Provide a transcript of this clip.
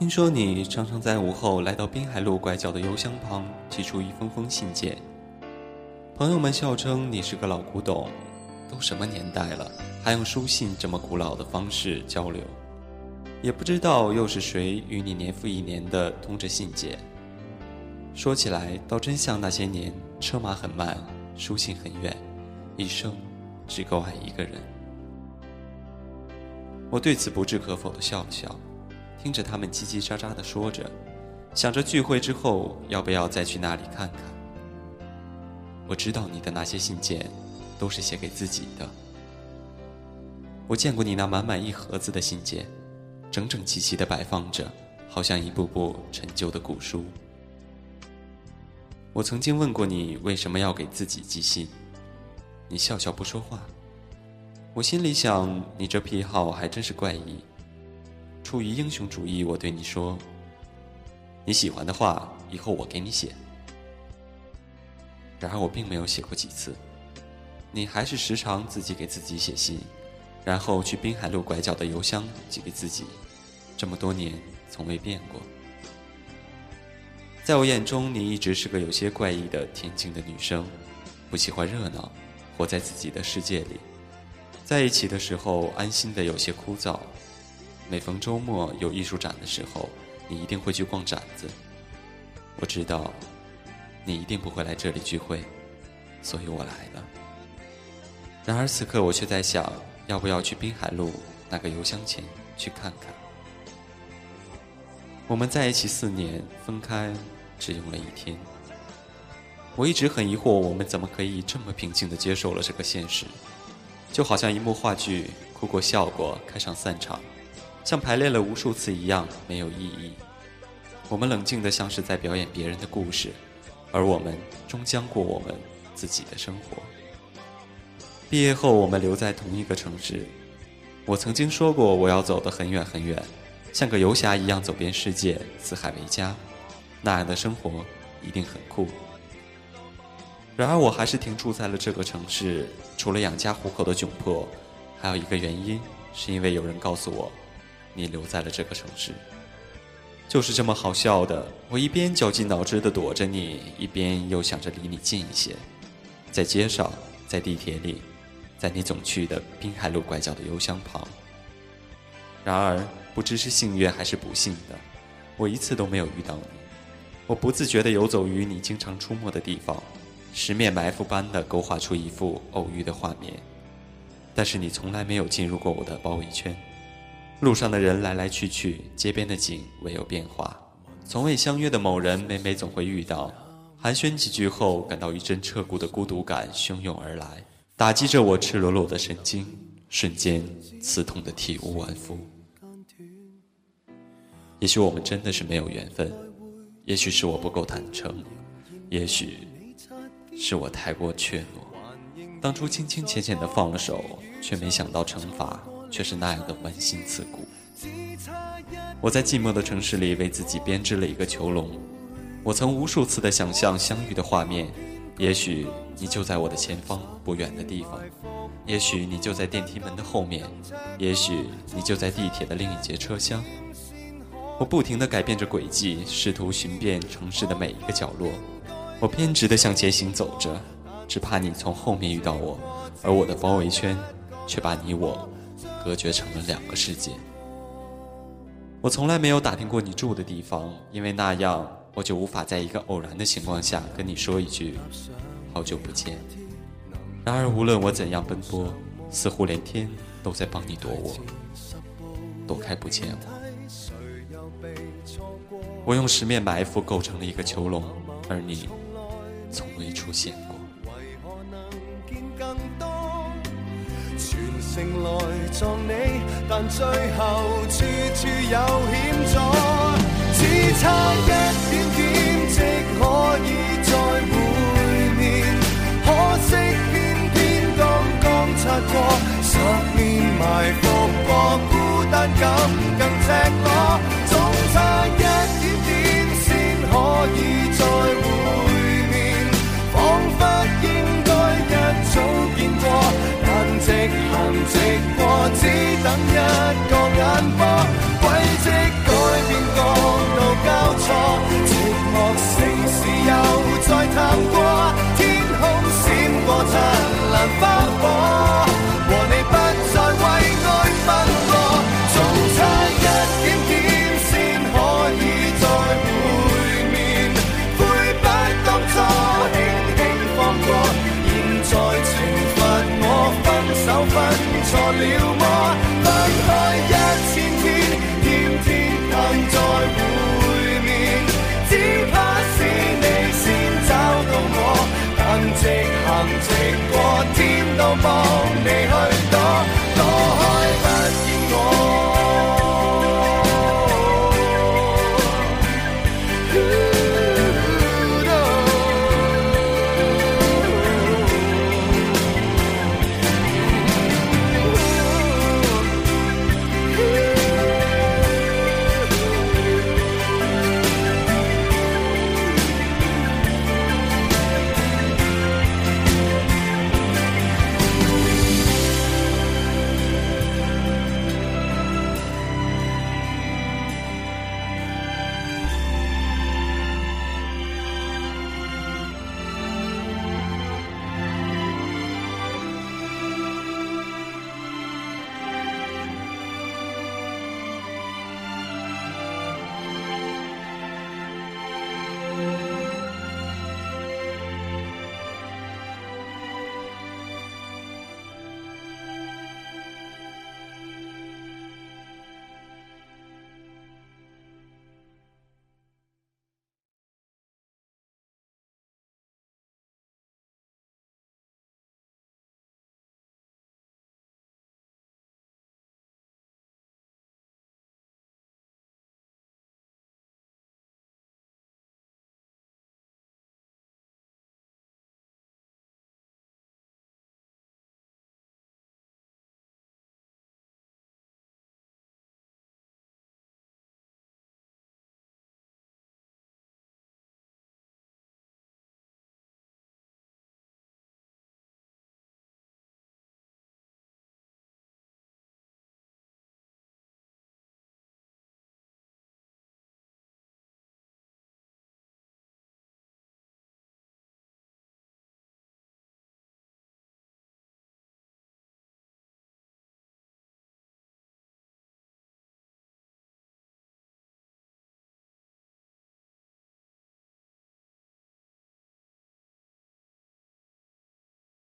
听说你常常在午后来到滨海路拐角的邮箱旁，寄出一封封信件。朋友们笑称你是个老古董，都什么年代了，还用书信这么古老的方式交流？也不知道又是谁与你年复一年的通着信件。说起来，倒真像那些年，车马很慢，书信很远，一生只够爱一个人。我对此不置可否的笑了笑。听着他们叽叽喳喳地说着，想着聚会之后要不要再去那里看看。我知道你的那些信件，都是写给自己的。我见过你那满满一盒子的信件，整整齐齐地摆放着，好像一部部陈旧的古书。我曾经问过你为什么要给自己寄信，你笑笑不说话。我心里想，你这癖好还真是怪异。出于英雄主义，我对你说：“你喜欢的话，以后我给你写。”然而我并没有写过几次，你还是时常自己给自己写信，然后去滨海路拐角的邮箱寄给自己。这么多年，从未变过。在我眼中，你一直是个有些怪异的恬静的女生，不喜欢热闹，活在自己的世界里。在一起的时候，安心的有些枯燥。每逢周末有艺术展的时候，你一定会去逛展子。我知道，你一定不会来这里聚会，所以我来了。然而此刻我却在想，要不要去滨海路那个邮箱前去看看？我们在一起四年，分开只用了一天。我一直很疑惑，我们怎么可以这么平静地接受了这个现实？就好像一幕话剧，哭过笑过，开场散场。像排练了无数次一样没有意义。我们冷静的像是在表演别人的故事，而我们终将过我们自己的生活。毕业后，我们留在同一个城市。我曾经说过，我要走得很远很远，像个游侠一样走遍世界，四海为家。那样的生活一定很酷。然而，我还是停住在了这个城市。除了养家糊口的窘迫，还有一个原因，是因为有人告诉我。你留在了这个城市，就是这么好笑的。我一边绞尽脑汁地躲着你，一边又想着离你近一些，在街上，在地铁里，在你总去的滨海路拐角的邮箱旁。然而，不知是幸运还是不幸的，我一次都没有遇到你。我不自觉地游走于你经常出没的地方，十面埋伏般地勾画出一幅偶遇的画面，但是你从来没有进入过我的包围圈。路上的人来来去去，街边的景未有变化。从未相约的某人，每每总会遇到。寒暄几句后，感到一阵彻骨的孤独感汹涌而来，打击着我赤裸裸的神经，瞬间刺痛的体无完肤。也许我们真的是没有缘分，也许是我不够坦诚，也许是我太过怯懦。当初轻轻浅浅的放了手，却没想到惩罚。却是那样的扪心刺骨。我在寂寞的城市里为自己编织了一个囚笼。我曾无数次的想象相遇的画面，也许你就在我的前方不远的地方，也许你就在电梯门的后面，也许你就在地铁的另一节车厢。我不停地改变着轨迹，试图寻遍城市的每一个角落。我偏执地向前行走着，只怕你从后面遇到我，而我的包围圈却把你我。隔绝成了两个世界。我从来没有打听过你住的地方，因为那样我就无法在一个偶然的情况下跟你说一句“好久不见”。然而无论我怎样奔波，似乎连天都在帮你躲我，躲开不见我。我用十面埋伏构成了一个囚笼，而你从未出现过。全城来撞你，但最后处处有险阻，只差一点点即可以再会面，可惜偏偏刚刚擦过，十年埋伏过，孤单感更赤裸，直过，只等一个眼，了么？分开一千天，天天盼再会面，只怕是你先找到我，但直行直过，天都帮你去。